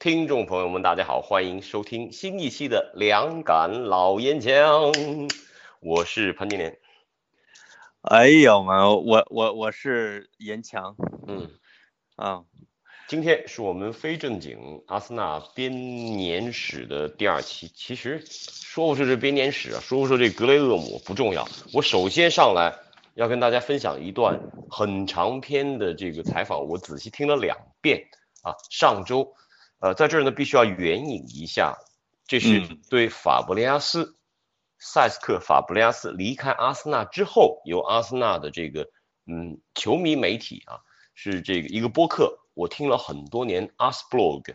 听众朋友们，大家好，欢迎收听新一期的两杆老烟枪，我是潘金莲。哎呦妈，我我我是严强嗯，啊，今天是我们非正经阿森纳编年史的第二期。其实说不说这编年史啊，说不说这格雷厄姆不重要。我首先上来要跟大家分享一段很长篇的这个采访，我仔细听了两遍啊。上周，呃，在这儿呢必须要援引一下，这是嗯。对法布雷加斯、塞斯克法布雷加斯离开阿森纳之后，由阿森纳的这个嗯球迷媒体啊，是这个一个播客，我听了很多年 Asblog，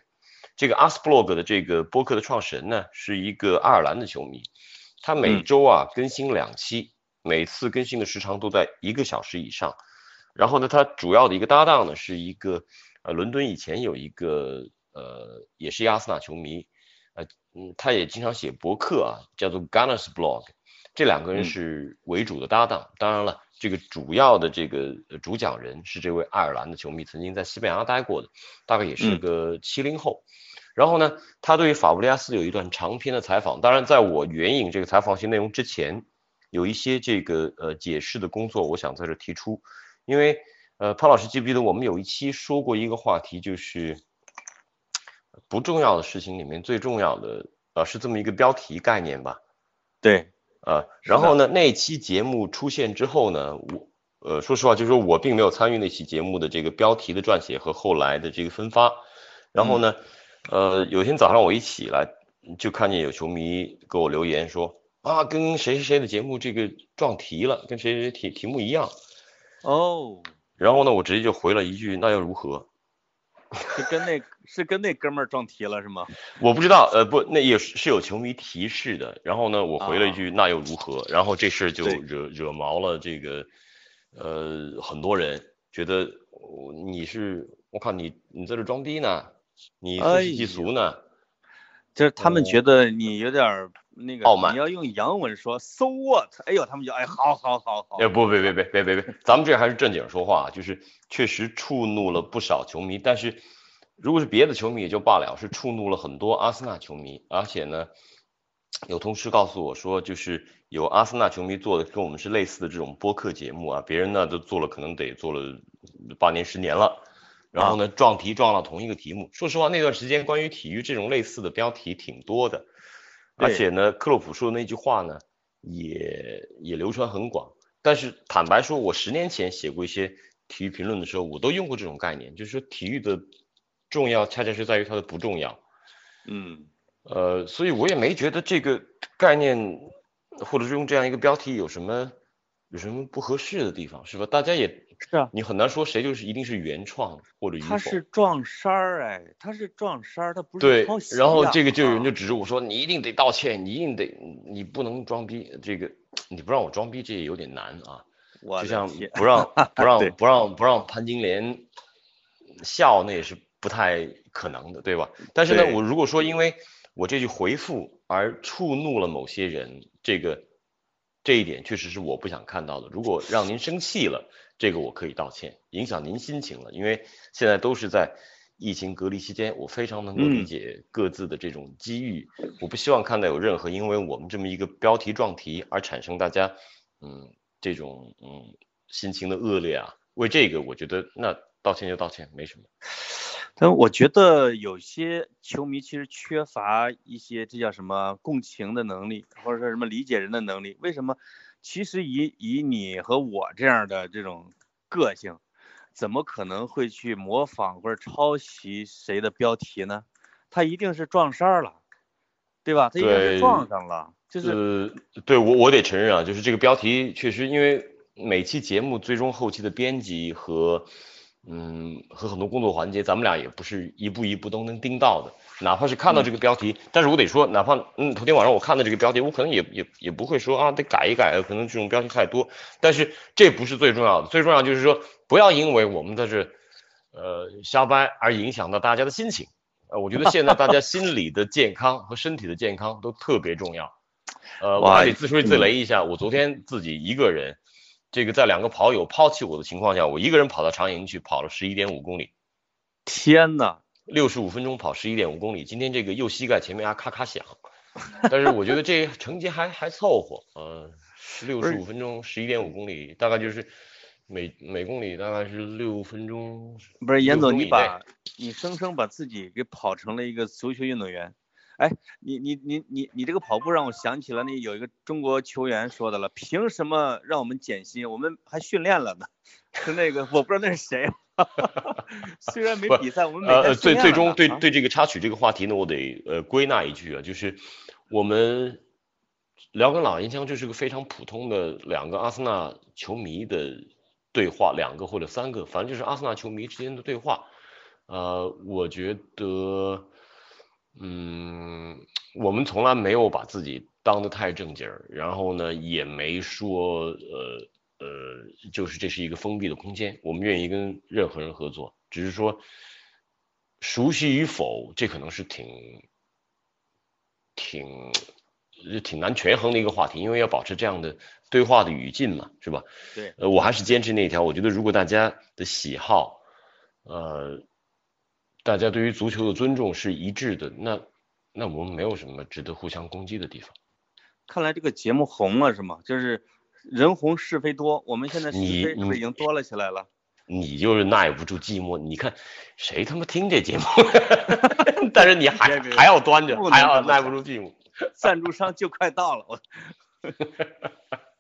这个 Asblog 的这个播客的创始人呢，是一个爱尔兰的球迷，他每嗯。周啊更新两期，每次更新的时长都在一个小时以上。然后呢，他主要的一个搭档呢是一个呃伦敦以前有一个呃也是一个阿森纳球迷，呃嗯他也经常写博客啊，叫做 Gunners Blog，这两个人嗯是为主的搭档。当然了，这个主要的这个呃主讲人是这位爱尔兰的球迷，曾经在西班牙待过的，大概也是嗯个七零后。然后呢，他对于法布利加斯有一段长篇的采访。当然，在我援引这个采访性内容之前，有一些这个呃解释的工作，我想在这提出。因为呃，潘老师记不记得我们有一期说过一个话题，就是不重要的事情里面最重要的呃是这么一个标题概念吧？对，呃，然后呢，那期节目出现之后呢，我呃说实话，就是说我并没有参与那期节目的这个标题的撰写和后来的这个分发。然后呢，呃，有天早上我一起来就看见有球迷给我留言说啊，跟谁谁谁的节目这个撞题了，跟谁谁谁题题目一样。哦，然后呢，我直接就回了一句，那又如何？是跟那 是跟那哥们儿撞题了是吗？我不知道，呃，不，那也是是有球迷提示的。然后呢，我回了一句，那又如何？然后这事儿就惹惹毛了这个，呃，很多人觉得我你是，我靠你你在这装逼呢，你自欺欺俗呢？就是他们觉得你有点儿那个，傲慢你要用洋文说 so what？哎呦，他们就哎，好好好好哎，，不，别别别别别别，咱们这还是正经说话，就是确实触怒了不少球迷，但是如果是别的球迷也就罢了，是触怒了很多阿森纳球迷，而且呢，有同事告诉我说，就是有阿森纳球迷做的跟我们是类似的这种播客节目啊，别人呢都做了可能得做了八年十年了。然后呢，撞题撞到同一个题目。说实话，那段时间关于体育这种类似的标题挺多的，而且呢，克洛普说的那句话呢，也也流传很广。但是坦白说，我十年前写过一些体育评论的时候，我都用过这种概念，就是说体育的重要恰恰是在于它的不重要。嗯，呃，所以我也没觉得这个概念，或者是用这样一个标题有什么有什么不合适的地方，是吧？大家也是啊，你很难说谁就是一定是原创或者与他。是撞衫儿哎，他是撞衫儿，他不是对然后这个就有人就啊指着我说，你一定得道歉，你一定得，你不能装逼。这个你不让我装逼，这也有点难啊。我就像不让 不让不让不让潘金莲笑，那也是不太可能的，对吧？但是呢，我如果说因为我这句回复而触怒了某些人，这个这一点确实是我不想看到的。如果让您生气了，这个我可以道歉，影响您心情了，因为现在都是在疫情隔离期间，我非常能够理嗯解各自的这种机遇，我不希望看到有任何因为我们这么一个标题撞题而产生大家嗯这种嗯心情的恶劣啊。为这个，我觉得那道歉就道歉，没什么。但我觉得有些球迷其实缺乏一些这叫什么共情的能力，或者说什么理解人的能力。为什么？其实以以你和我这样的这种个性，怎么可能会去模仿或者抄袭谁的标题呢？他一定是撞衫儿了，对吧？他一定对是撞上了，就是呃，对我我得承认啊，就是这个标题确实，因为每期节目最终后期的编辑和嗯，和很多工作环节，咱们俩也不是一步一步都能盯到的。哪怕是看到这个标题，但是我得说，哪怕嗯，头天晚上我看到这个标题，我可能也也也不会说啊，得改一改，可能这种标题太多。但是这不是最重要的，最重要就是说，不要因为我们在这呃瞎掰而影响到大家的心情。呃，我觉得现在大家心理的健康和身体的健康都特别重要。呃，我还得自吹自擂一下，我昨天自己一个人，这个在两个跑友抛弃我的情况下，我一个人跑到长营去跑了十一点五公里。天呐！六十五分钟跑十一点五公里，今天这个右膝盖前面还咔咔响，但是我觉得这成绩还还凑合，呃，六十五分钟十一点五公里，大概就是每每公里大概是六分钟。不是严总，你把你生生把自己给跑成了一个足球运动员，哎，你你你你你这个跑步让我想起了那有一个中国球员说的了，凭什么让我们减薪？我们还训练了呢，是那个我不知道那是谁。虽然没比赛，我们呃最最终对对这个插曲这个话题呢，我得呃归纳一句啊，就是我们聊跟老烟枪，就是个非常普通的两个阿森纳球迷的对话，两个或者三个，反正就是阿森纳球迷之间的对话。呃，我觉得，嗯，我们从来没有把自己当得太正经儿，然后呢，也没说呃。呃，就是这是一个封闭的空间，我们愿意跟任何人合作，只是说熟悉与否，这可能是挺挺挺难权衡的一个话题，因为要保持这样的对话的语境嘛，是吧？对，呃，我还是坚持那条，我觉得如果大家的喜好，呃，大家对于足球的尊重是一致的，那那我们没有什么值得互相攻击的地方。看来这个节目红了是吗？就是。人红是非多，我们现在是非是不是已经多了起来了？你就是耐不住寂寞，你看谁他妈听这节目？但是你还还要端着，还要耐不住寂寞。赞助商就快到了，我。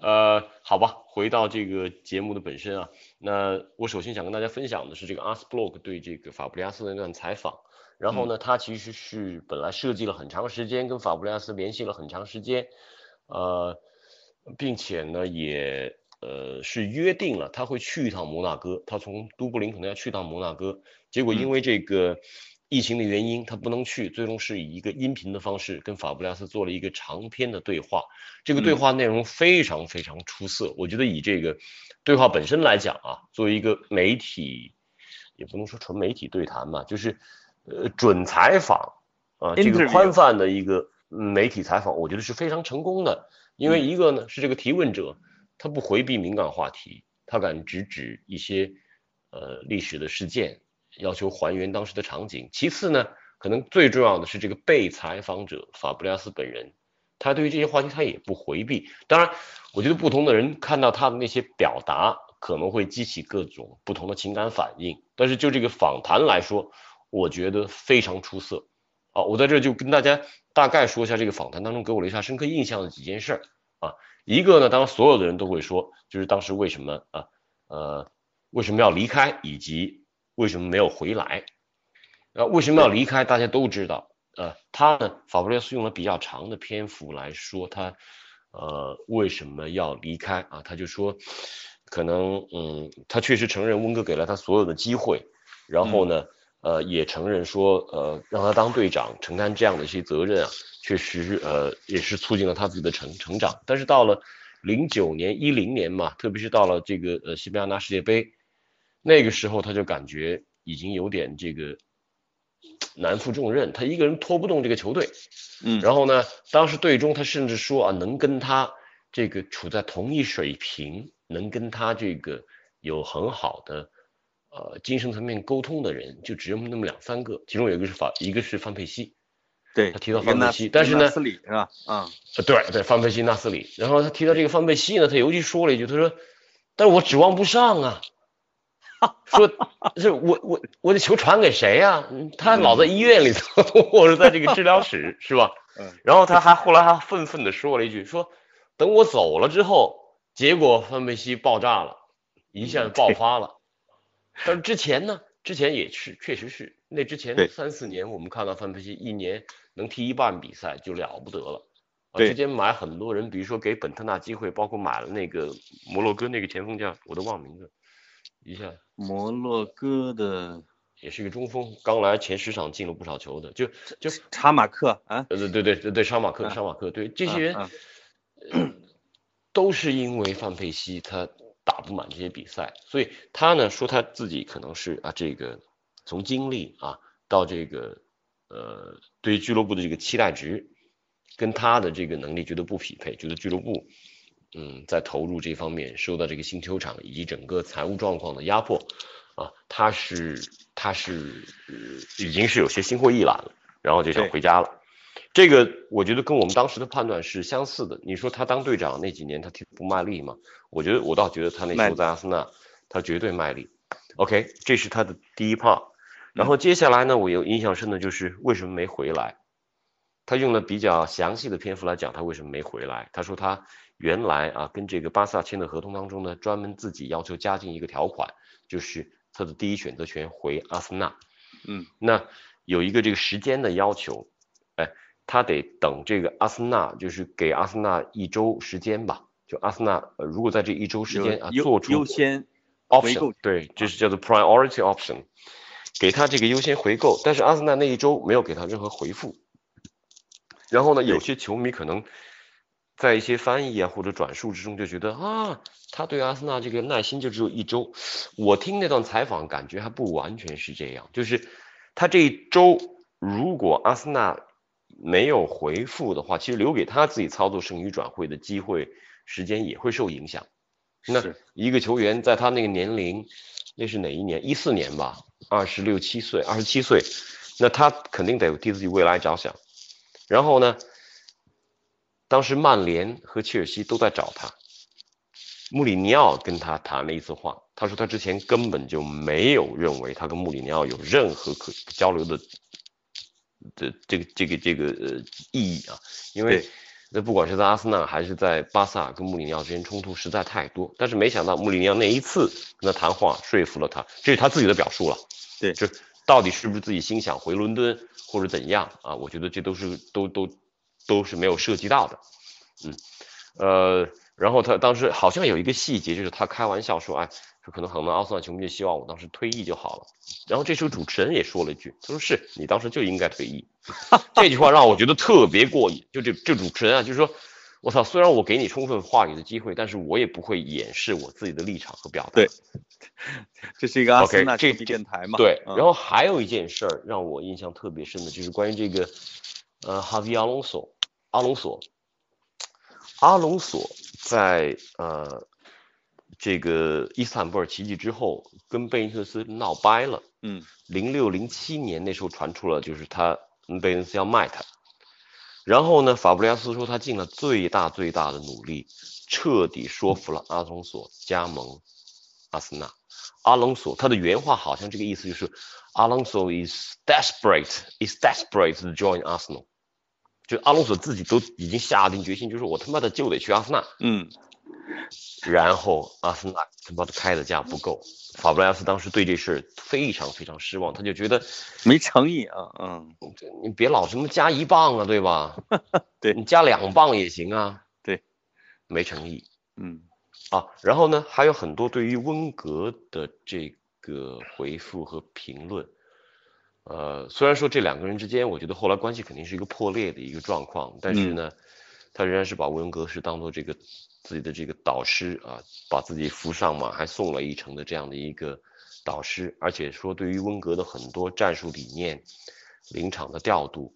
呃，好吧，回到这个节目的本身啊，那我首先想跟大家分享的是这个阿斯布洛克对这个法布里亚斯的那段采访。然后呢，他其实是本来设计了很长时间，跟法布里亚斯联系了很长时间，呃。并且呢，也呃是约定了他会去一趟摩纳哥，他从都柏林可能要去趟摩纳哥，结果因为这个疫情的原因，他不能去，最终是以一个音频的方式跟法布雷斯做了一个长篇的对话，这个对话内容非常非常出色，我觉得以这个对话本身来讲啊，作为一个媒体，也不能说纯媒体对谈嘛，就是呃准采访啊，这个宽泛的一个媒体采访，我觉得是非常成功的。因为一个呢是这个提问者，他不回避敏感话题，他敢直指一些呃历史的事件，要求还原当时的场景。其次呢，可能最重要的是这个被采访者法布雷亚斯本人，他对于这些话题他也不回避。当然，我觉得不同的人看到他的那些表达，可能会激起各种不同的情感反应。但是就这个访谈来说，我觉得非常出色。好，我在这就跟大家大概说一下这个访谈当中给我留下深刻印象的几件事儿啊。一个呢，当然所有的人都会说，就是当时为什么啊呃为什么要离开，以及为什么没有回来。呃，为什么要离开？大家都知道。呃，他呢，法布雷斯用了比较长的篇幅来说他呃为什么要离开啊？他就说，可能嗯，他确实承认温哥给了他所有的机会，然后呢。呃，也承认说，呃，让他当队长，承担这样的一些责任啊，确实，呃，也是促进了他自己的成成长。但是到了零九年、一零年嘛，特别是到了这个呃西班牙拿世界杯，那个时候他就感觉已经有点这个难负重任，他一个人拖不动这个球队。嗯，然后呢，当时队中他甚至说啊，能跟他这个处在同一水平，能跟他这个有很好的。呃，精神层面沟通的人就只有那么两三个，其中有一个是法，一个是范佩西，对他提到范佩西，但是呢，纳斯里是吧？啊，对对，范佩西、纳斯里，然后他提到这个范佩西呢，他尤其说了一句，他说，但是我指望不上啊，说是我我我的球传给谁呀？他老在医院里头，或者在这个治疗室是吧？嗯，然后他还后来还愤愤地说了一句，说等我走了之后，结果范佩西爆炸了，一下爆发了。但是之前呢，之前也是，确实是那之前三四年，我们看到范佩西一年能踢一半比赛就了不得了。啊，之前买很多人，比如说给本特纳机会，包括买了那个摩洛哥那个前锋叫我都忘名字，一下，摩洛哥的也是一个中锋，刚来前十场进了不少球的，就就查马克啊，呃对对对对对，查马克啊沙马克，对这些人啊都是因为范佩西他打不满这些比赛，所以他呢说他自己可能是啊这个从经历啊到这个呃对于俱乐部的这个期待值，跟他的这个能力觉得不匹配，觉得俱乐部嗯在投入这方面受到这个新球场以及整个财务状况的压迫啊，他是他是、呃已经是有些心灰意懒了，然后就想回家了。这个我觉得跟我们当时的判断是相似的。你说他当队长那几年他踢得不卖力吗？我觉得我倒觉得他那时候在阿森纳他绝对卖力。OK，这是他的第一 part。然后接下来呢，我有印象深的就是为什么没回来。他用了比较详细的篇幅来讲他为什么没回来。他说他原来啊跟这个巴萨签的合同当中呢，专门自己要求加进一个条款，就是他的第一选择权回阿森纳。嗯，那有一个这个时间的要求，哎，他得等这个阿森纳，就是给阿森纳一周时间吧。就阿森纳，呃，如果在这一周时间啊做出优先 option，对，就是叫做 priority option，给他这个优先回购，但是阿森纳那一周没有给他任何回复。然后呢，有些球迷可能在一些翻译啊或者转述之中就觉得啊，他对阿森纳这个耐心就只有一周。我听那段采访感觉还不完全是这样，就是他这一周如果阿森纳没有回复的话，其实留给他自己操作剩余转会的机会时间也会受影响。那一个球员在他那个年龄，那是哪一年？一四年吧，二十六七岁，二十七岁，那他肯定得替自己未来着想。然后呢，当时曼联和切尔西都在找他，穆里尼奥跟他谈了一次话，他说他之前根本就没有认为他跟穆里尼奥有任何可交流的这这个这个这个呃意义啊，因为那不管是在阿森纳还是在巴萨，跟穆里尼奥之间冲突实在太多。但是没想到穆里尼奥那一次跟他谈话说服了他，这是他自己的表述了。对就到底是不是自己心想回伦敦或者怎样啊？我觉得这都是都都都是没有涉及到的。嗯，呃，然后他当时好像有一个细节，就是他开玩笑说，哎，说可能很多阿森纳球迷就希望我当时退役就好了。然后这时候主持人也说了一句，他说是你当时就应该退役。这句话让我觉得特别过瘾。就这这主持人啊，就是说，我操，虽然我给你充分话语的机会，但是我也不会掩饰我自己的立场和表达。对这是一个阿 OK，森纳这这电台嘛？对，嗯然后还有一件事儿让我印象特别深的，就是关于这个呃哈维阿隆索，阿隆索，阿隆索在呃这个伊斯坦布尔奇迹之后跟贝恩特斯闹掰了。嗯零六零七年那时候传出了，就是他嗯贝恩斯要卖他，然后呢，法布雷加斯说他尽了最大最大的努力，彻底说服了阿隆索加盟阿森纳。阿隆索他的原话好像这个意思就是阿隆索 is desperate is desperate to join Arsenal，就阿隆索自己都已经下定决心，就是我他妈的就得去阿森纳。嗯然后阿森纳他妈的开的价不够，法布雷加斯当时对这事儿非常非常失望，他就觉得没诚意啊，嗯你别老什么加一磅啊，对吧？对你加两磅也行啊。对，没诚意嗯啊。然后呢，还有很多对于温格的这个回复和评论。呃，虽然说这两个人之间，我觉得后来关系肯定是一个破裂的一个状况，但是呢，他仍然是把温格是当做这个自己的这个导师啊，把自己扶上马，还送了一程的这样的一个导师，而且说对于温格的很多战术理念、临场的调度，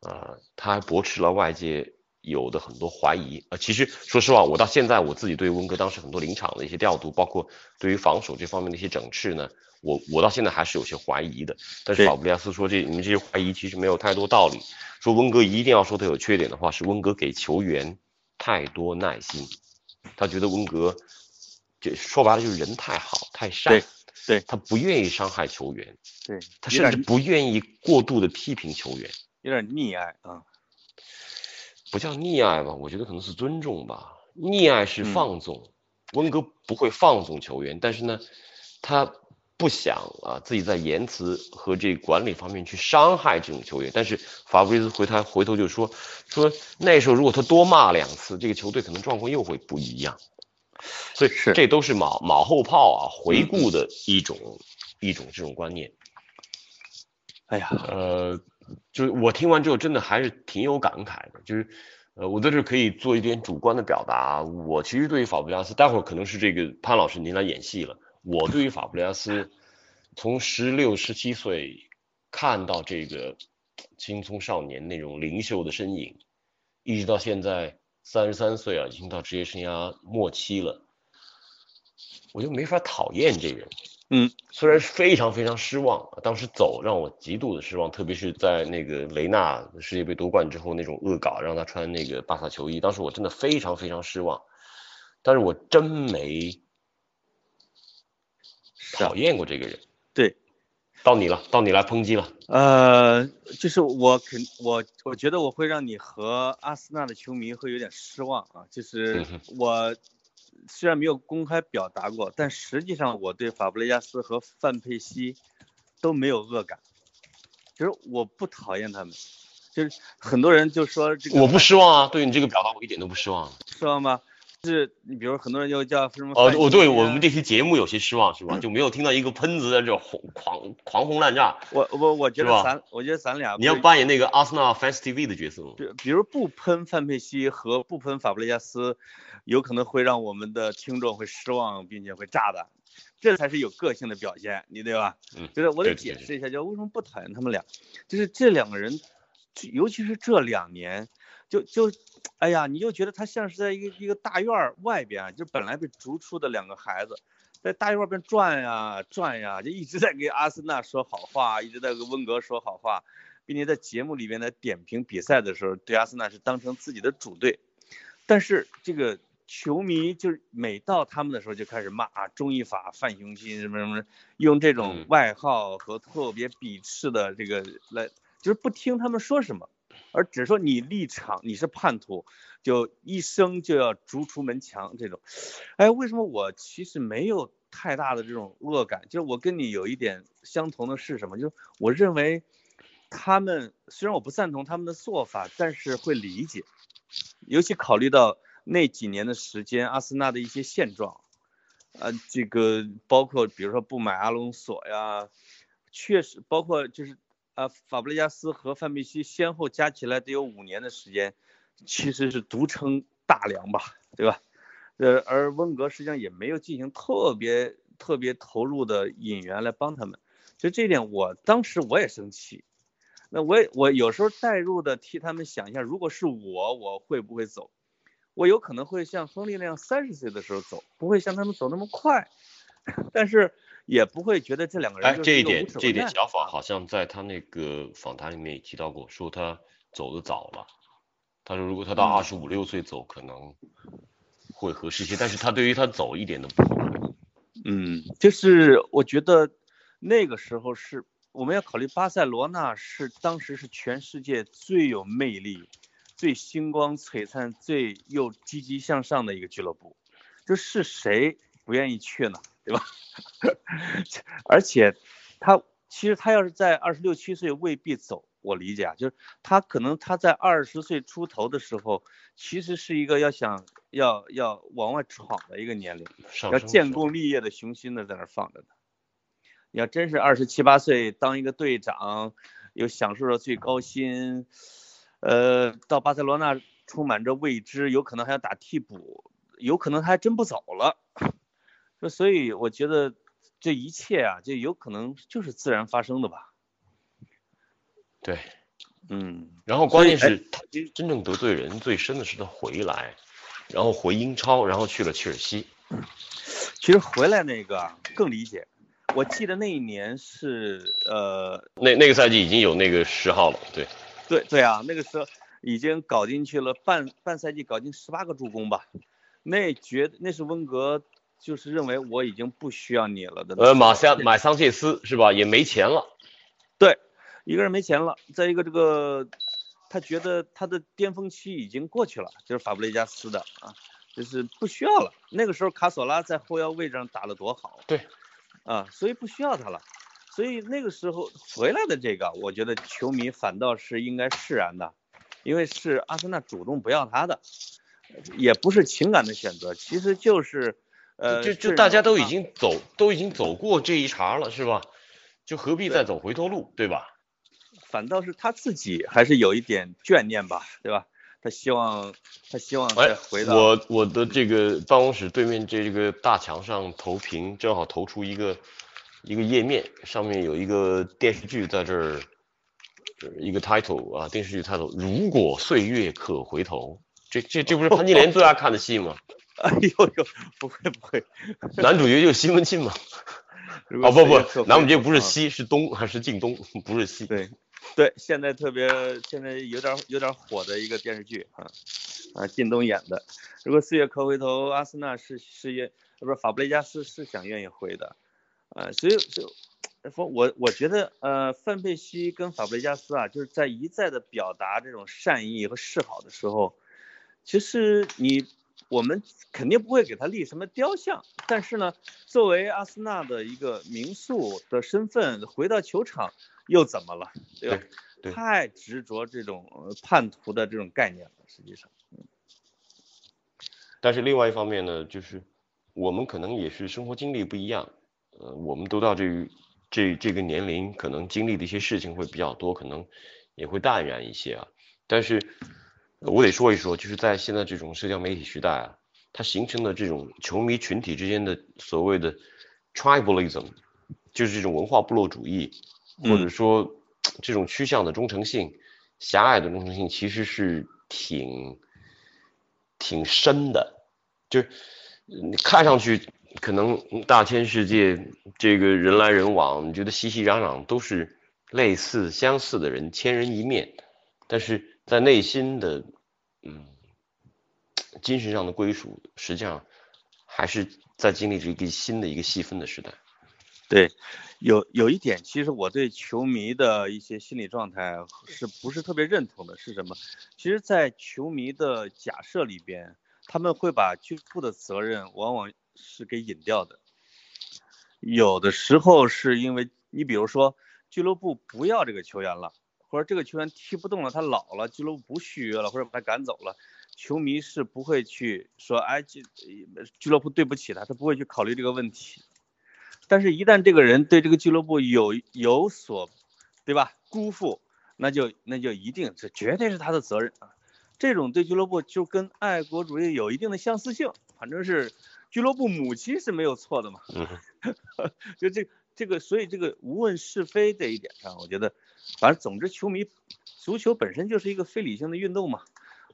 啊，他还驳斥了外界有的很多怀疑。呃，其实说实话，我到现在我自己对温格当时很多临场的一些调度，包括对于防守这方面的一些整治呢，我我到现在还是有些怀疑的。但是对法布利亚斯说这你们这些怀疑其实没有太多道理。说温格一定要说他有缺点的话，是温格给球员太多耐心，他觉得温格这说白了就是人太好太善对，他不愿意伤害球员，对，他甚至不愿意过度的批评球员。有点溺爱啊，不叫溺爱吧，我觉得可能是尊重吧。溺爱是嗯放纵，温格不会放纵球员，但是呢，他不想啊自己在言辞和这管理方面去伤害这种球员。但是法布雷斯回他回头就说说那时候如果他多骂两次，这个球队可能状况又会不一样。所以是这都是马马后炮啊，回顾的一种、一种这种观念。哎呀，呃，就是我听完之后，真的还是挺有感慨的。就是，呃，我在这可以做一点主观的表达。我其实对于法布雷加斯，待会儿可能是这个潘老师您来演戏了。我对于法布雷加斯，从十六、十七岁看到这个青葱少年那种灵秀的身影，一直到现在三十三岁啊，已经到职业生涯末期了，我就没法讨厌这人。嗯，虽然是非常非常失望，当时走让我极度的失望，特别是在那个雷纳世界杯夺冠之后那种恶搞，让他穿那个巴萨球衣，当时我真的非常非常失望。但是我真没讨厌过这个人。对，到你了，到你来抨击了。呃，就是我肯我我觉得我会让你和阿森纳的球迷会有点失望啊，就是我虽然没有公开表达过，但实际上我对法布雷加斯和范佩西都没有恶感，就是我不讨厌他们，就是很多人就说这个我不失望啊，对你这个表达我一点都不失望。失望吗？是你比如很多人就叫什么哦，范我对我们这期节目有些失望是吧？就没有听到一个喷子在这轰狂狂轰滥炸。我我我觉得咱我觉得咱俩你要扮演那个阿森纳 fans TV 的角色吗？比比如不喷范佩西和不喷法布雷加斯，有可能会让我们的听众会失望，并且会炸的，这才是有个性的表现，你对吧？嗯就是我得解释一下，就为什么不讨厌他们俩，就是这两个人，尤其是这两年，就就，哎呀，你就觉得他像是在一个一个大院儿外边啊，就本来被逐出的两个孩子，在大院儿边转呀转呀，就一直在给阿森纳说好话，一直在跟温格说好话，并且在节目里边在点评比赛的时候，对阿森纳是当成自己的主队，但是这个球迷就是每到他们的时候就开始骂啊，中意法、范雄心什么什么，用这种嗯。外号和特别鄙视的这个来，就是不听他们说什么，而只说你立场你是叛徒，就一生就要逐出门墙这种。哎，为什么我其实没有太大的这种恶感？就是我跟你有一点相同的是什么？就是我认为他们虽然我不赞同他们的做法，但是会理解，尤其考虑到那几年的时间，阿森纳的一些现状，呃，这个包括比如说不买阿隆索呀，确实包括就是呃法布雷加斯和范佩西先后加起来得有五年的时间，其实是独撑大梁吧，对吧？呃，而温格实际上也没有进行特别特别投入的引援来帮他们，就这一点，我当时我也生气。那我也我有时候代入的替他们想一下，如果是我，我会不会走？我有可能会像亨利那样三十岁的时候走，不会像他们走那么快，但是也不会觉得这两个人哎，这一点这一点，小法啊好像在他那个访谈里面也提到过，说他走的早了。他说如果他到嗯二十五六岁走，可能会合适些，但是他对于他走一点都不后悔。嗯，就是我觉得那个时候是我们要考虑巴塞罗那是当时是全世界最有魅力、最星光璀璨、最又积极向上的一个俱乐部，就是谁不愿意去呢？对吧？而且他其实他要是在二十六七岁未必走，我理解啊，就是他可能他在二十岁出头的时候，其实是一个要想要要往外闯的一个年龄。要建功立业的雄心呢，在那儿放着呢。你要真是二十七八岁当一个队长，又享受着最高薪，呃，到巴塞罗那充满着未知，有可能还要打替补，有可能他还真不走了。说所以我觉得这一切啊，就有可能就是自然发生的吧。对，嗯，然后关键是他其实真正得罪人最深的是他回来，然后回英超，然后去了切尔西。其实回来那个啊更理解。我记得那一年是呃那那个赛季已经有那个十号了，对，对对啊，那个时候已经搞进去了半半赛季，搞进十八个助攻吧。那绝那是温格就是认为我已经不需要你了的。呃，马夏马桑切斯是吧？也没钱了，对，一个人没钱了，再一个这个他觉得他的巅峰期已经过去了，就是法布雷加斯的啊，就是不需要了。那个时候卡索拉在后腰位置上打得多好，对，啊，所以不需要他了。所以那个时候回来的这个，我觉得球迷反倒是应该释然的，因为是阿森纳主动不要他的。也不是情感的选择，其实就是呃，就就大家都已经走都已经走过这一茬了，是吧？就何必再走回头路，对吧？反倒是他自己还是有一点眷念吧，对吧？他希望他希望哎再回，到我我的这个办公室对面这个大墙上投屏，正好投出一个一个页面，上面有一个电视剧在这儿，呃一个 title 啊，电视剧 title，如果岁月可回头，这这这不是潘金莲最爱看的戏吗？哎呦呦，不会不会，男主角就是西门庆嘛。哦不不，男主角不是西，是东还是晋东，不是西。对对，现在特别现在有点有点火的一个电视剧啊啊，靳东演的。如果四月可回头，阿森纳是是愿，呃不是法布雷加斯是想愿意回的，啊，所以所以。我我我觉得，呃，范佩西跟法布雷加斯啊，就是在一再的表达这种善意和示好的时候，其实你我们肯定不会给他立什么雕像，但是呢，作为阿森纳的一个名宿的身份，回到球场又怎么了，对吧？对太执着这种呃叛徒的这种概念了，实际上，但是另外一方面呢，就是我们可能也是生活经历不一样，呃，我们都到这这这个年龄，可能经历的一些事情会比较多，可能也会淡然一些啊。但是我得说一说，就是在现在这种社交媒体时代啊，它形成的这种球迷群体之间的所谓的 tribalism，就是这种文化部落主义，或者嗯说这种趋向的忠诚性、狭隘的忠诚性，其实是挺挺深的。就是你看上去可能大千世界，这个人来人往，你觉得熙熙攘攘都是类似相似的人，千人一面，但是在内心的嗯精神上的归属，实际上还是在经历着一个新的一个细分的时代。对，有有一点，其实我对球迷的一些心理状态是不是特别认同的？是什么？其实，在球迷的假设里边，他们会把俱乐部的责任往往是给引掉的。有的时候是因为你比如说俱乐部不要这个球员了，或者这个球员踢不动了，他老了，俱乐部不续约了，或者把他赶走了，球迷是不会去说，哎，俱俱乐部对不起他，他不会去考虑这个问题。但是，一旦这个人对这个俱乐部有有所，对吧？辜负，那就那就一定这绝对是他的责任啊。这种对俱乐部就跟爱国主义有一定的相似性，反正是俱乐部母亲是没有错的嘛。嗯，就这这个，所以这个无问是非这一点上，我觉得，反正总之，球迷足球本身就是一个非理性的运动嘛。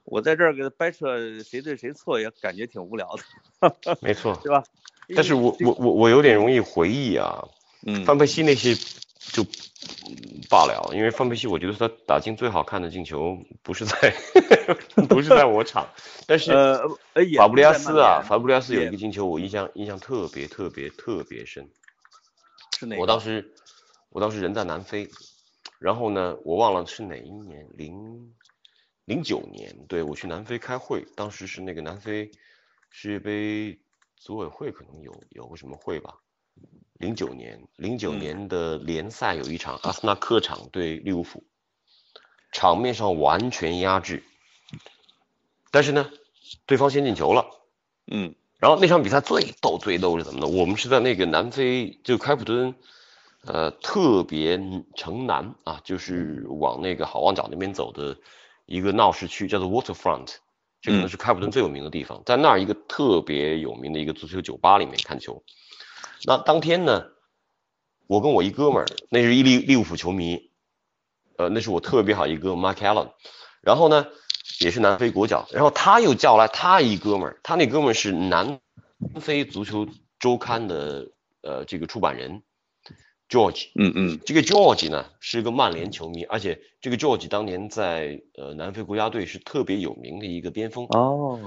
我在这儿给他掰扯谁对谁错，也感觉挺无聊的，没错。对吧？但是我我我我有点容易回忆啊，嗯范佩西那些就嗯罢了，因为范佩西我觉得他打进最好看的进球不是在 不是在我场，但是呃呃法布利亚斯啊，法布利亚斯有一个进球我印象印象特别特别特别深，是哪个？我当时我当时人在南非，然后呢我忘了是哪一年零零九年，对我去南非开会，当时是那个南非世界杯组委会可能有有个什么会吧。零九年，零九嗯年的联赛有一场，阿森纳客场对利物浦，场面上完全压制，但是呢，对方先进球了。嗯然后那场比赛最逗最逗是怎么呢？我们是在那个南非，就开普敦，呃，特别城南啊，就是往那个好望角那边走的一个闹市区，叫做 Waterfront，这可能嗯是开普敦最有名的地方，在那儿一个特别有名的一个足球酒吧里面看球。那当天呢，我跟我一哥们儿，那是一利利物浦球迷，呃，那是我特别好一哥们 Mark Allen，然后呢，也是南非国脚，然后他又叫来他一哥们儿，他那哥们儿是南非足球周刊的呃这个出版人 George，嗯嗯这个 George 呢是一个曼联球迷，而且这个 George 当年在呃南非国家队是特别有名的一个边锋。哦，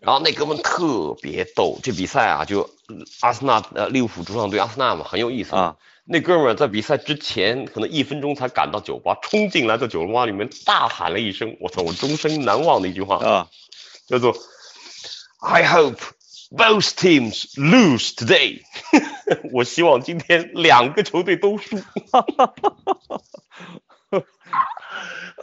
然后那哥们特别逗，这比赛啊，就呃阿森纳呃利物浦主场对阿森纳嘛，很有意思啊。那哥们儿在比赛之前可能一分钟才赶到酒吧，冲进来在酒吧里面大喊了一声，我操，我终身难忘的一句话，啊，叫做 I hope both teams lose today。我希望今天两个球队都输。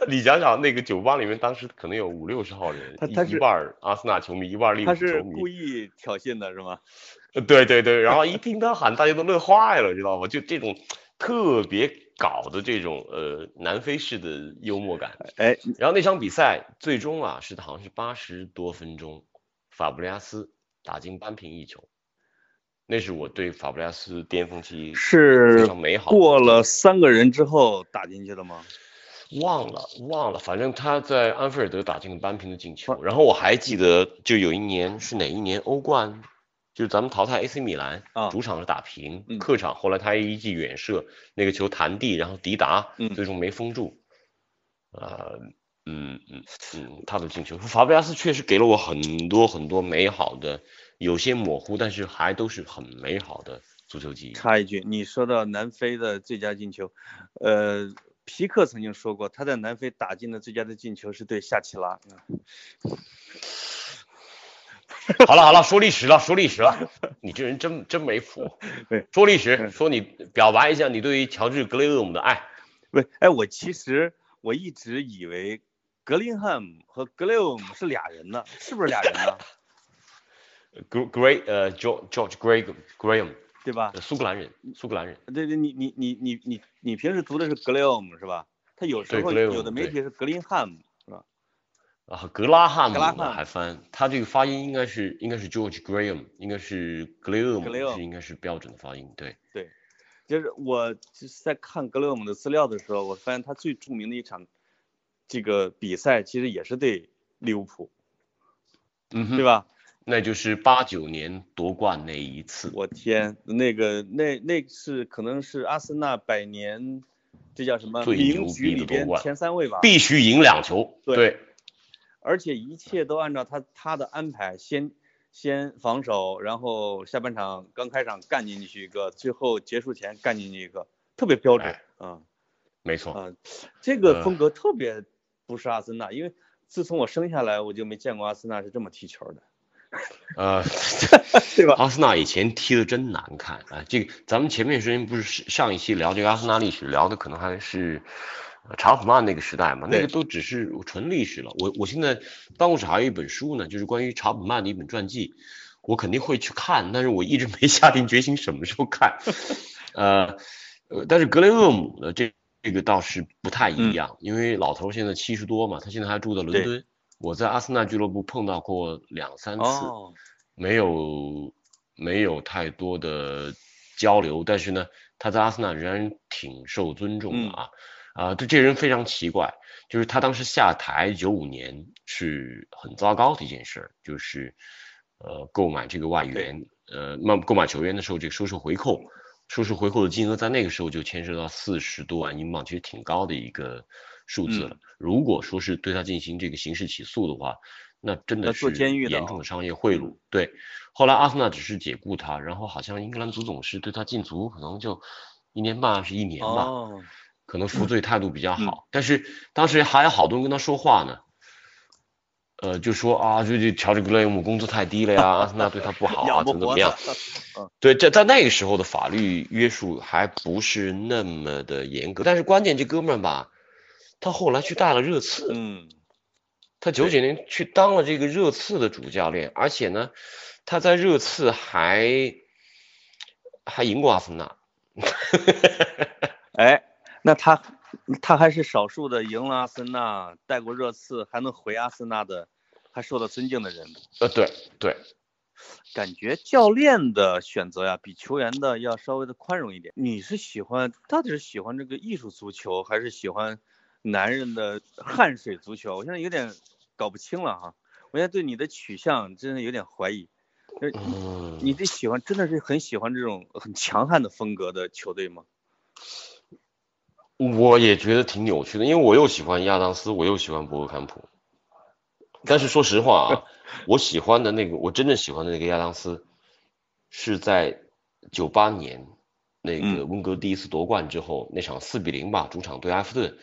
你想想，那个酒吧里面当时可能有五六十号人，一他他一半儿阿森纳球迷，一半儿利物他浦球迷是故。意挑衅的是吗？呃对对对，然后一听他喊，大家都乐坏了，知道吗？就这种特别搞的这种呃南非式的幽默感。哎，然后那场比赛最终啊是好像是八十多分钟，法布雷加斯打进扳平一球，那是我对法布雷加斯巅峰期非是常美好过了三个人之后打进去的吗？忘了忘了，反正他在安菲尔德打进了扳平的进球。然后我还记得，就有一年是哪一年欧冠，就是咱们淘汰 AC 米兰，啊主场是打平，嗯客场后来他一记远射，那个球弹地，然后迪达嗯最终没封住。呃，嗯嗯嗯，他的进球，法布亚斯确实给了我很多很多美好的，有些模糊，但是还都是很美好的足球记忆。插一句，你说到南非的最佳进球，呃，皮克曾经说过，他在南非打进的最佳的进球是对夏奇拉。嗯 好了好了，说历史了，说历史了，你这人真真没谱对。说历史，嗯说你表白一下你对于乔治格雷厄姆的爱。不，哎，我其实我一直以为格林汉姆和格雷厄姆是俩人呢，是不是俩人呢？Gr- Gray 呃 George George Graham Graham 对吧呃？苏格兰人，苏格兰人。对对，你你你你你你平时读的是格雷厄姆是吧？他有时候有的媒体是格林汉姆？啊，格拉汉姆还翻，他这个发音应该是应该是 George Graham，应该是 Graham，是应该是标准的发音，对对。就是我就是在看格雷厄姆的资料的时候，我发现他最著名的一场这个比赛其实也是对利物浦，嗯哼，对吧？那就是八九年夺冠那一次。我天，那个那那是可能是阿森纳百年，这叫什么最牛逼的夺冠前三位吧？必须赢两球，对对，而且一切都按照他他的安排，先先防守，然后下半场刚开场干进去一个，最后结束前干进去一个，特别标准哎啊没错。啊，这个呃风格特别不是阿森纳，因为自从我生下来我就没见过阿森纳是这么踢球的，呃，对吧？阿森纳以前踢的真难看啊！这个咱们前面时间不是上一期聊这个阿森纳历史，聊的可能还是呃查普曼那个时代嘛，那个都只是纯历史了。我我现在办公室还有一本书呢，就是关于查普曼的一本传记，我肯定会去看，但是我一直没 下定决心什么时候看。呃呃，但是格雷厄姆呢，这这个倒是不太一样，因为老头现在七十多嘛，他现在还住在伦敦。我在阿森纳俱乐部碰到过两三次。哦，没有没有太多的交流，但是呢，他在阿森纳仍然挺受尊重的啊。啊，这这人非常奇怪，就是他当时下台九五年是很糟糕的一件事儿，就是呃购买这个外援，呃购购买球员的时候，这个收受回扣，收受回扣的金额在那个时候就牵涉到四十多万英镑，其实挺高的一个数字了。如果说是对他进行这个刑事起诉的话，那真的是严哦重的商业贿赂。对，后来阿森纳只是解雇他，然后好像英格兰足总是对他禁足，可能就一年半还是一年吧。哦，可能服罪态度比较嗯。好，但是当时还有好多人跟他说话呢，呃，就说啊，就就乔治格雷姆工资太低了呀，阿森纳对他不好啊，怎么怎么样？对，这在那个时候的法律约束还不是那么的严格，但是关键这哥们儿吧，他后来去带了热刺，嗯，他九九年去当了这个热刺的主教练，而且呢，他在热刺还还赢过阿森纳。哎，那他他还是少数的赢了阿森纳、带过热刺，还能回阿森纳的，还受到尊敬的人。呃，对对，感觉教练的选择呀，比球员的要稍微的宽容一点。你是喜欢到底是喜欢这个艺术足球，还是喜欢男人的汗水足球？我现在有点搞不清了哈。我现在对你的取向真的有点怀疑。就是你嗯，你这喜欢真的是很喜欢这种很强悍的风格的球队吗？我也觉得挺扭曲的，因为我又喜欢亚当斯，我又喜欢博格坎普。但是说实话啊，我喜欢的那个，我真正喜欢的那个亚当斯，是在九八年那个嗯温格第一次夺冠之后，那场四比零吧，主场对埃弗顿，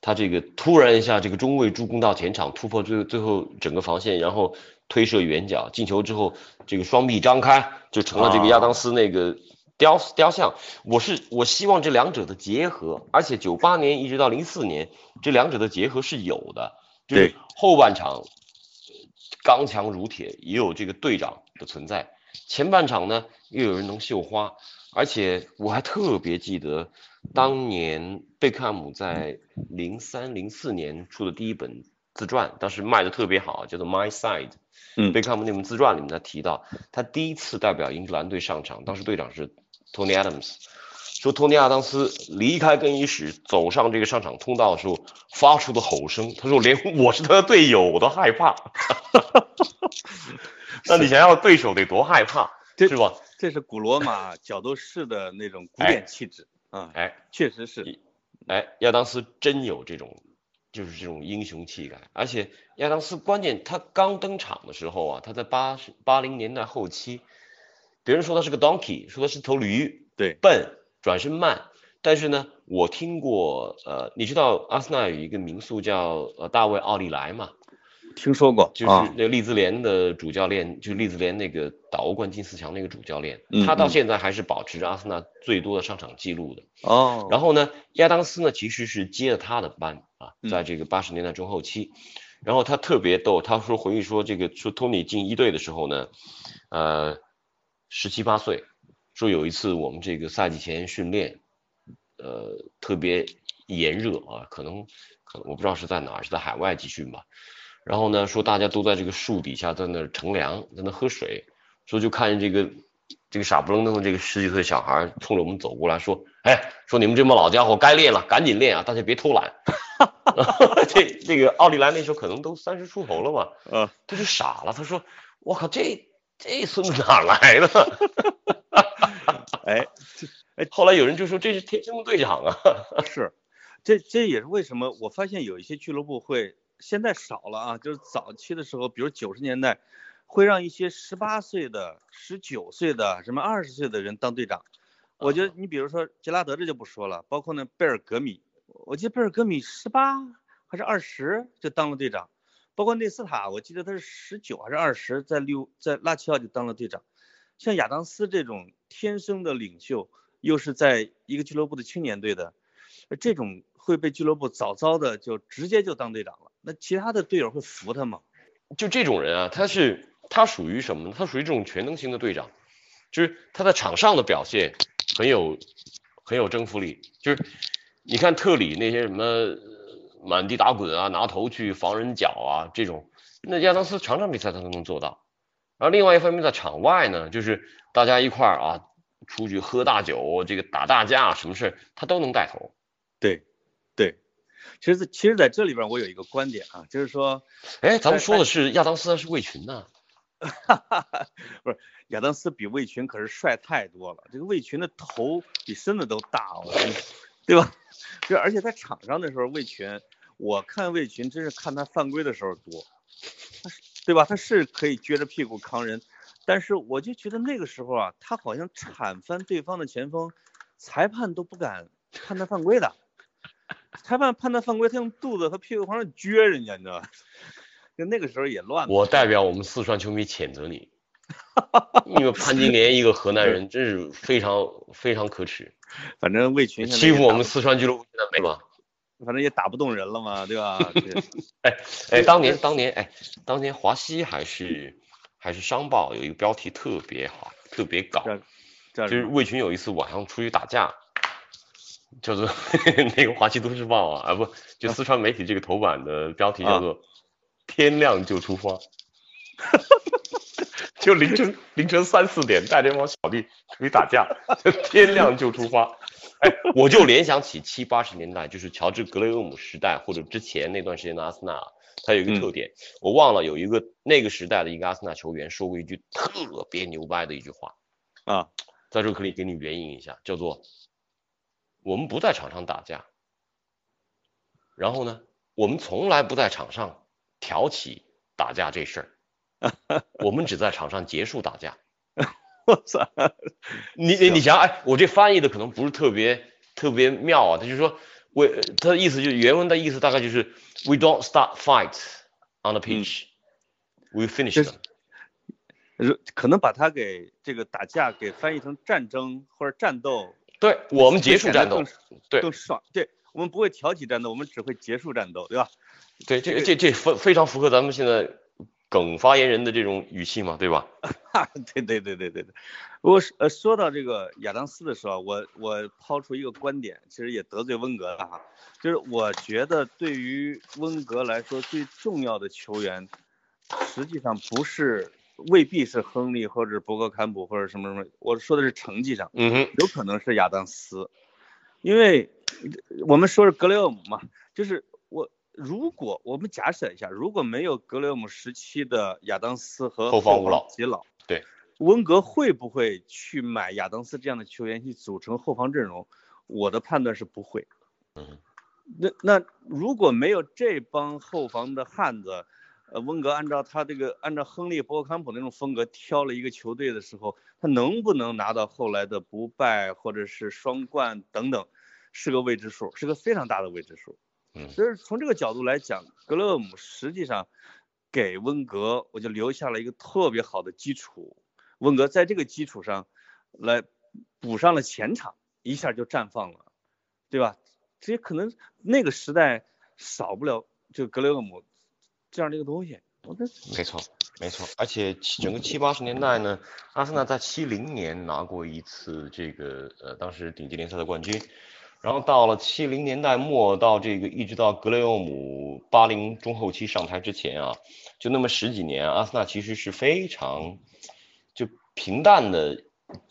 他这个突然一下这个中卫助攻到前场，突破最最后整个防线，然后推射远角进球之后，这个双臂张开，就成了这个亚当斯那个雕雕像，我是我希望这两者的结合，而且九八年一直到零四年，这两者的结合是有的，就是对后半场呃刚强如铁，也有这个队长的存在，前半场呢又有人能绣花，而且我还特别记得当年贝克汉姆在零三零四年出的第一本自传，当时卖的特别好，叫做《My Side》。嗯贝克汉姆那本自传里面他提到，他第一次代表英格兰队上场，当时队长是 Tony Adams，说托尼·亚当斯离开更衣室走上这个上场通道的时候发出的吼声，他说连我是他的队友我都害怕。那你想想对手得多害怕，是吧？这是古罗马角斗士的那种古典气质啊，哎确实是。哎，亚当斯真有这种，就是这种英雄气概。而且亚当斯关键他刚登场的时候啊，他在八十八零年代后期，别人说他是个 donkey，说他是头驴，对。笨，转身慢。但是呢，我听过，呃，你知道阿森纳有一个民宿叫呃大卫奥利莱嘛？听说过，就是啊。那个利兹联的主教练，就是利兹联那个打欧冠进四强那个主教练，他到现在还是保持着阿森纳最多的上场记录的。哦，然后呢，亚当斯呢其实是接了他的班啊，嗯。在这个八十年代中后期，然后他特别逗，他说回忆说这个说托尼进一队的时候呢，呃，十七八岁，说有一次我们这个赛季前训练，呃，特别炎热啊，可能可能我不知道是在哪儿，是在海外集训吧。然后呢，说大家都在这个树底下在那乘凉，在那喝水，说就看见这个这个傻不愣登的这个十几岁小孩冲着我们走过来说，哎，说你们这帮老家伙该练了，赶紧练啊，大家别偷懒。这这个奥利莱那时候可能都三十出头了嘛，嗯，他就傻了，他说，我靠，这这孙子哪来的？哎，哎后来有人就说这是天生的队长啊。是，这这也是为什么我发现有一些俱乐部会现在少了啊，就是早期的时候，比如九十年代，会让一些十八岁的、十九岁的、什么二十岁的人当队长。我觉得你比如说杰拉德这就不说了，包括那贝尔格米，我记得贝尔格米十八还是二十就当了队长，包括内斯塔，我记得他是十九还是二十，在六在拉齐奥就当了队长。像亚当斯这种天生的领袖，又是在一个俱乐部的青年队的，这种会被俱乐部早早的就直接就当队长了。那其他的队友会服他吗？就这种人啊，他是他属于什么呢？他属于这种全能型的队长，就是他在场上的表现很有很有征服力。就是你看特里那些什么满地打滚啊，拿头去防人脚啊这种，那亚当斯场场比赛他都能做到。然后另外一方面，在场外呢，就是大家一块儿啊出去喝大酒，这个打大架，什么事儿他都能带头。对，对。其实在，其实在这里边我有一个观点啊，就是说，哎，咱们说的是亚当斯还是魏群呢？不是亚当斯比魏群可是帅太多了，这个魏群的头比身子都大，对吧？就而且在场上的时候，魏群，我看魏群真是看他犯规的时候多，他是对吧？他是可以撅着屁股扛人，但是我就觉得那个时候啊，他好像铲翻对方的前锋，裁判都不敢判他犯规的。裁判判他犯规，他用肚子和屁股往上撅人家，你知道吧？就那个时候也乱嘛。我代表我们四川球迷谴责你，因为潘金莲一个河南人，真是非常非常可耻，反正魏群欺负我们四川俱乐部现在没吧？反正也打不动人了嘛，对吧？对 哎，当年当年哎，当年华西还是还是商报有一个标题特别好，特别搞，就是魏群有一次晚上出去打架，叫做 那个华西都市报啊，啊不，就四川媒体这个头版的标题叫做“天亮就出发 ”，就凌晨凌晨三四点带着一帮小弟出去打架，天亮就出发。哎，我就联想起七八十年代，就是乔治格雷厄姆时代或者之前那段时间的阿森纳，它有一个特点，我忘了有一个那个时代的一个阿森纳球员说过一句特别牛掰的一句话，啊，在这可以给你援引一下，叫做“我们不在场上打架，然后呢，我们从来不在场上挑起打架这事儿，我们只在场上结束打架。我操，你你你想，哎，我这翻译的可能不是特别特别妙啊，他就是说，我他的意思就是原文的意思大概就是 We don't start fights on the pitch,、we finish them。可能把它给这个打架给翻译成战争或者战斗，对我们结束战斗对更爽。对我们不会挑起战斗，我们只会结束战斗，对吧？对，这这这非非常符合咱们现在梗发言人的这种语气嘛，对吧？对对对对对对。我说呃说到这个亚当斯的时候，我我抛出一个观点，其实也得罪温格了哈，就是我觉得对于温格来说最重要的球员，实际上不是未必是亨利或者博格坎普或者什么什么，我说的是成绩上，嗯哼，有可能是亚当斯，因为我们说是格雷厄姆嘛，就是我如果我们假设一下，如果没有格雷厄姆时期的亚当斯和后方五老对，温格会不会去买亚当斯这样的球员去组成后防阵容？我的判断是不会。嗯，那那如果没有这帮后防的汉子，呃，温格按照他这个按照亨利、博格坎普那种风格挑了一个球队的时候，他能不能拿到后来的不败或者是双冠等等，是个未知数，是个非常大的未知数。嗯所以从这个角度来讲，格勒姆实际上给温格我就留下了一个特别好的基础，温格在这个基础上来补上了前场，一下就绽放了，对吧？这也可能那个时代少不了就格雷厄姆这样的一个东西。没错，没错，而且整个七八十年代呢，阿森纳在七零年拿过一次这个呃当时顶级联赛的冠军，然后到了七零年代末到这个一直到格雷厄姆八零中后期上台之前啊，就那么十几年，阿森纳其实是非常就平淡的。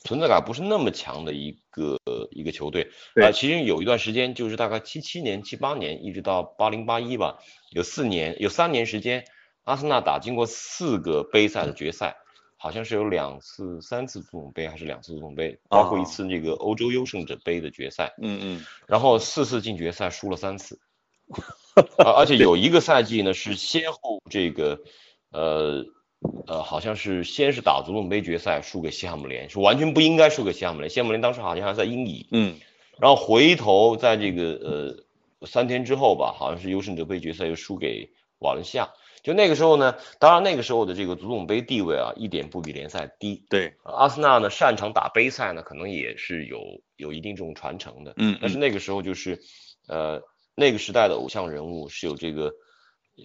存在感不是那么强的一个一个球队，对啊，其实有一段时间就是大概七七年、七八年，一直到八零八一吧，有四年有三年时间，阿森纳打进过四个杯赛的决赛，好像是有两次、三次足总杯还是两次足总杯，包括一次那个欧洲优胜者杯的决赛，嗯嗯。然后四次进决赛输了三次，啊，而且有一个赛季呢是先后这个呃呃好像是先是打足总杯决赛输给西汉姆联，是完全不应该输给西汉姆联，西汉姆联当时好像还在英乙，嗯。然后回头在这个呃三天之后吧，好像是优胜者杯决赛又输给瓦伦西亚。就那个时候呢，当然那个时候的这个足总杯地位啊，一点不比联赛低。对，阿森纳呢擅长打杯赛呢，可能也是有有一定这种传承的。嗯但是那个时候就是，呃，那个时代的偶像人物是有这个，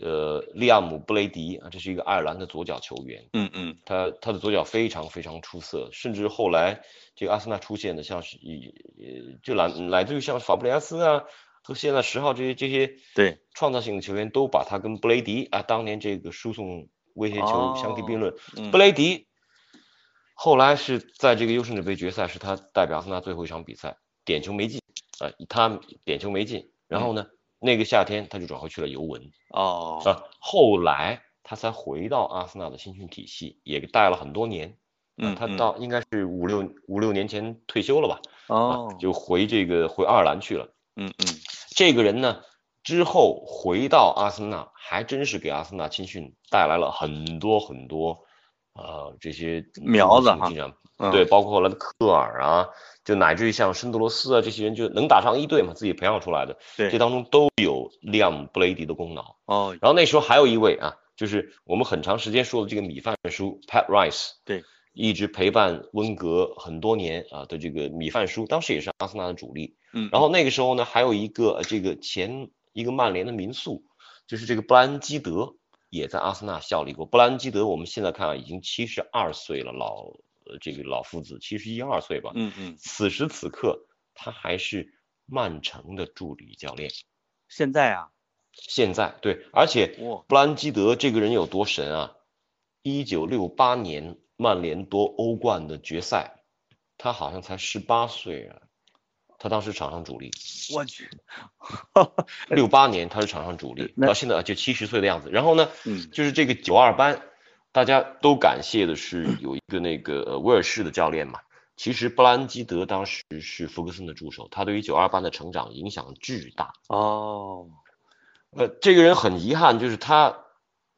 呃，利亚姆·布雷迪啊，这是一个爱尔兰的左脚球员，嗯嗯他他的左脚非常非常出色，甚至后来这个阿森纳出现的像是以呃就来来自于像法布雷加斯啊和现在十号这些这些对创造性的球员都把他跟布雷迪啊当年这个输送威胁球相提并论。嗯布雷迪后来是在这个优胜者杯决赛是他代表阿森纳最后一场比赛，点球没进啊、他点球没进，然后呢那个夏天他就转会去了尤文。哦啊，后来他才回到阿森纳的青训体系，也带了很多年。嗯他到应该是五六五六年前退休了吧？哦啊，就回这个回爱尔兰去了。嗯嗯这个人呢，之后回到阿森纳，还真是给阿森纳青训带来了很多很多，呃，这些苗子对，包括后来的科尔啊，就乃至于像申德罗斯啊这些人，就能打上一队嘛，自己培养出来的，对。这当中都有利亚姆·布雷迪的功劳。哦。然后那时候还有一位啊，就是我们很长时间说的这个米饭叔 Pat Rice，对，一直陪伴温格很多年啊的这个米饭叔，当时也是阿森纳的主力。嗯然后那个时候呢，还有一个呃这个前一个曼联的民宿，就是这个布莱恩基德也在阿森纳效力过。布莱恩基德我们现在看啊，已经七十二岁了，老呃这个老夫子七十一二岁吧。嗯嗯此时此刻他还是曼城的助理教练。现在啊现在对，而且哇布兰基德这个人有多神啊！一九六八年曼联夺欧冠的决赛，他好像才十八岁啊，他当时场上主力。我去 六八年他是场上主力，那到现在就七十岁的样子。然后呢，嗯就是这个九二班，大家都感谢的是有一个那个呃威尔士的教练嘛。其实布兰基德当时是福格森的助手，他对于九二班的成长影响巨大。哦呃，这个人很遗憾，就是他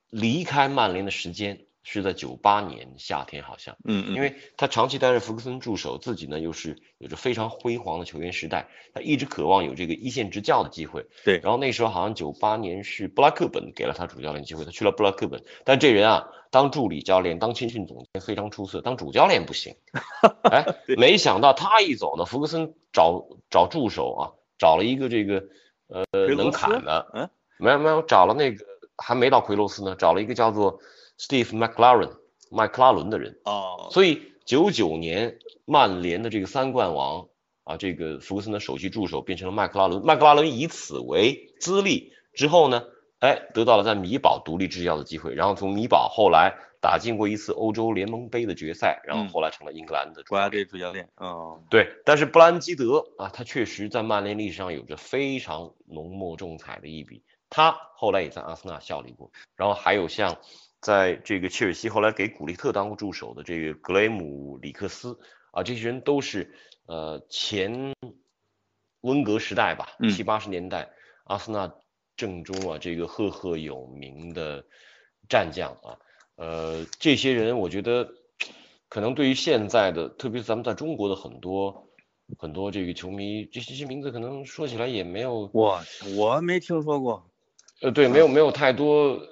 离开曼联的时间是在九八年夏天好像，嗯嗯，因为他长期担任福克森助手，自己呢又是有着非常辉煌的球员时代，他一直渴望有这个一线执教的机会。对然后那时候好像九八年是布拉克本给了他主教练机会，他去了布拉克本，但这人啊，当助理教练、当青训总监非常出色，当主教练不行。哎，没想到他一走呢，福克森找找助手啊，找了一个这个呃能砍的，嗯，没有没有，找了那个还没到奎罗斯呢，找了一个叫做 Steve McLaren 麦克拉伦的人。哦，所以九九年曼联的这个三冠王啊，这个福克森的首席助手变成了麦克拉伦，麦克拉伦以此为资历之后呢，哎，得到了在米堡独立执教的机会，然后从米堡后来打进过一次欧洲联盟杯的决赛，然后后来成了英格兰的国家。队主教练，哦，对，但是布兰基德啊，他确实在曼联历史上有着非常浓墨重彩的一笔。他后来也在阿森纳效力过，然后还有像在这个切尔西后来给古利特当过助手的这个格雷姆里克斯啊，这些人都是呃前温格时代吧，嗯。七八十年代阿森纳正中啊这个赫赫有名的战将啊，呃，这些人我觉得可能对于现在的，特别是咱们在中国的很多很多这个球迷，这这些名字可能说起来也没有，我我没听说过，呃，对，没有没有太多呃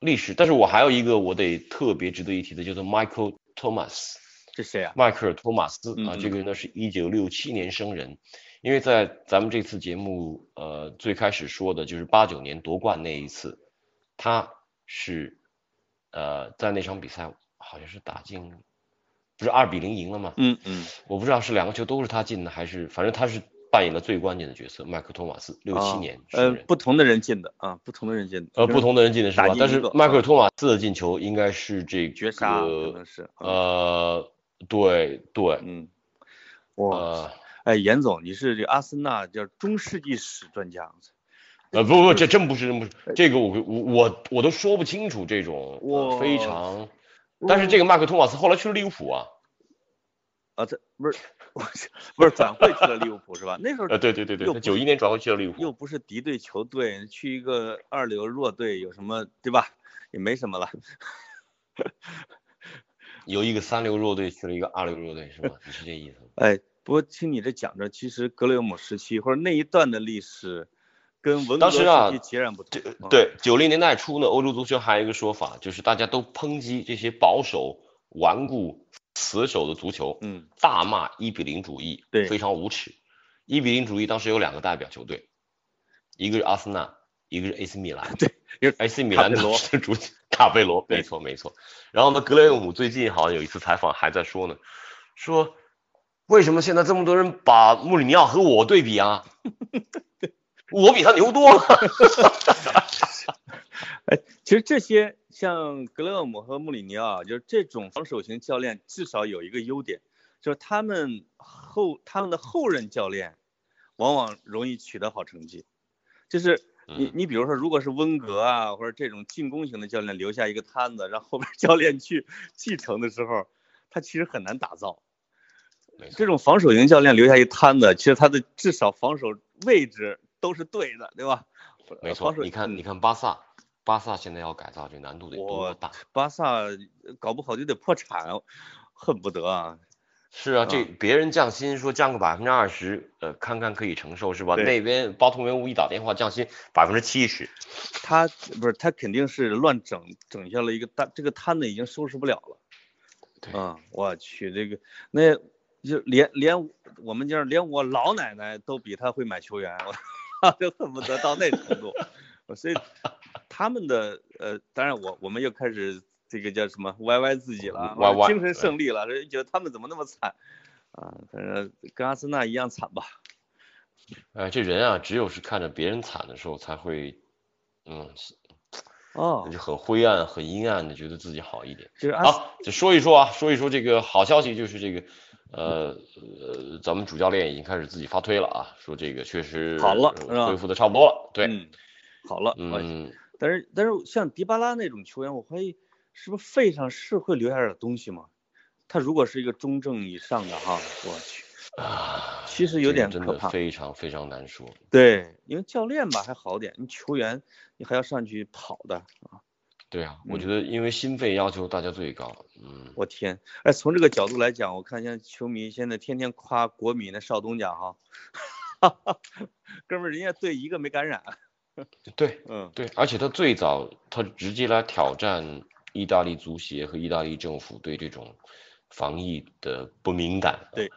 历史。但是我还有一个我得特别值得一提的，叫做 Michael Thomas，这谁啊？迈克尔·托马斯啊，这个人呢是一九六七年生人，因为在咱们这次节目呃最开始说的就是八九年夺冠那一次，他是呃在那场比赛好像是打进，不是二比零赢了吗？嗯嗯，我不知道是两个球都是他进的，还是反正他是扮演了最关键的角色。麦克·托马斯六七哦年呃，，不同的人进的啊，不同的人进的，呃，不同的人进的是吧？但是进一个啊迈克尔·托马斯的进球应该是这个绝杀可能是，嗯呃，对对，嗯，哇，呃。哎，严总，你是这阿森纳叫中世纪史专家，呃，不不，这真不是，真不是，这个我我我我都说不清楚这种、呃、非常，但是这个麦克托马斯后来去了利物浦啊，啊，这不是不是转会去了利物浦是吧？那时候呃，对对对对，九一年转会去了利物浦，又不是敌对球队，去一个二流弱队有什么对吧？也没什么了。由一个三流弱队去了一个二流弱队是吧？你是这意思吗？哎，不过听你这讲着，其实格雷厄姆时期或者那一段的历史，跟文革当时期截然不同。啊，对，九零年代初呢，欧洲足球还有一个说法，就是大家都抨击这些保守、顽固、死守的足球，嗯，大骂一比零主义，对非常无耻。一比零主义当时有两个代表球队，一个是阿森纳，一个是 AC 米兰。对，AC 米兰的主卡贝罗，没错没错。然后呢，格雷厄姆最近好像有一次采访还在说呢，说为什么现在这么多人把穆里尼奥和我对比啊？我比他牛多了。哎，其实这些像格雷厄姆和穆里尼奥，就是这种防守型教练，至少有一个优点，就是他们后他们的后任教练，往往容易取得好成绩。就是你嗯你比如说，如果是温格啊，或者这种进攻型的教练留下一个摊子，让后边教练去继承的时候，他其实很难打造。这种防守型教练留下一摊子，其实他的至少防守位置都是对的，对吧？没错你看，嗯你看巴萨，巴萨现在要改造，这难度得多大？巴萨搞不好就得破产，恨不得啊！是啊，这啊别人降薪说降个百分之二十，呃，看看可以承受是吧？那边包头人物一打电话降薪百分之七十，他不是他肯定是乱整整下了一个大这个摊子已经收拾不了了。对嗯，我去这个那就连连我们家连我老奶奶都比他会买球员，我 就恨不得到那程度。所以他们的呃，当然我我们又开始这个叫什么歪歪自己了，歪歪精神胜利了，觉得他们怎么那么惨啊？反正跟阿森纳一样惨吧。哎，这人啊，只有是看着别人惨的时候才会，嗯，哦就很灰暗、很阴暗的，觉得自己好一点。就是阿好，就说一说啊，说一说这个好消息，就是这个，呃呃，咱们主教练已经开始自己发推了啊，说这个确实好了恢复的差不多了。对，嗯，好了，嗯，但是但是像迪巴拉那种球员，我怀疑是不是肺上是会留下点东西嘛？他如果是一个中正以上的哈，我去，啊，其实有点可怕非常非常难说。对，因为教练吧还好点，你球员你还要上去跑的啊。对啊，我嗯觉得因为心肺要求大家最高，嗯，我天，哎，从这个角度来讲，我看现在球迷现在天天夸国米那少东家哈，哥们儿，人家队一个没感染，对嗯，对，而且他最早他直接来挑战意大利足协和意大利政府对这种防疫的不敏感，对，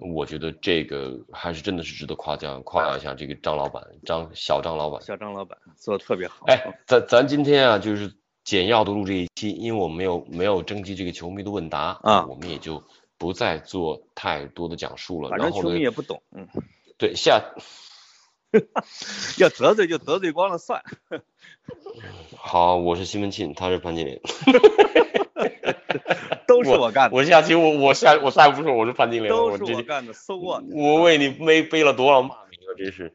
我觉得这个还是真的是值得夸奖夸奖一下这个张老板张小张老板。小张老板做的特别好，哎，咱咱今天啊，就是简要的录这一期，因为我们没有没有征集这个球迷的问答啊我们也就不再做太多的讲述了。然后呢反正球迷，也不懂，嗯，对下 要得罪就得罪光了算，好，我是西门庆，他是潘金莲。都是我干的，我下期我我下我再不说我是潘金莲了，都是我干的，so what？我为你背背了多少骂名啊！真是，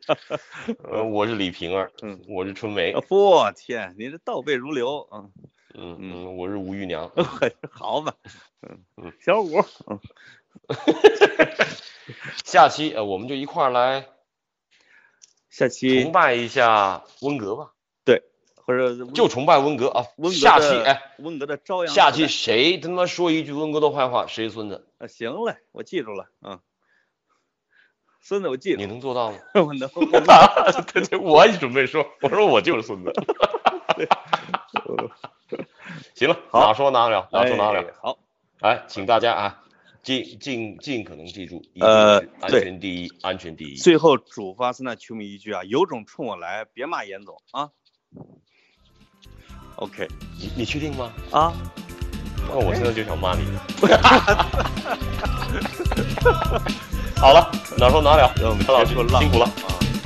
呃，我是李瓶儿，嗯，我是春梅，我天，你这倒背如流，嗯，嗯嗯，我是吴玉娘。好吧，嗯嗯，小五，嗯，下期呃，我们就一块儿来下期崇拜一下温格吧，对，或者就崇拜温格啊。温格下期哎，温格的朝阳下期谁他妈说一句温格的坏话，谁孙子？啊，行嘞，我记住了，嗯，孙子我记住你，能做到吗？我能，我能 对对，我也准备说，我说我就是孙子。行了，哪说哪了，哪说哪了。哎好，哎，请大家啊，尽尽尽可能记住，呃安全第一，安全第一。最后嘱咐阿森纳球迷一句啊，有种冲我来，别骂严总啊。OK 你你确定吗？啊，那我现在就想骂你。好了，哪说哪了，让我们陈老师辛苦了，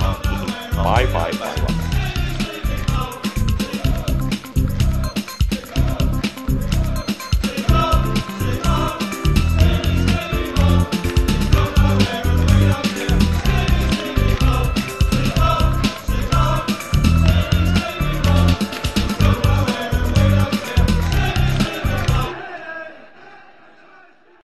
啊啊，拜拜拜拜。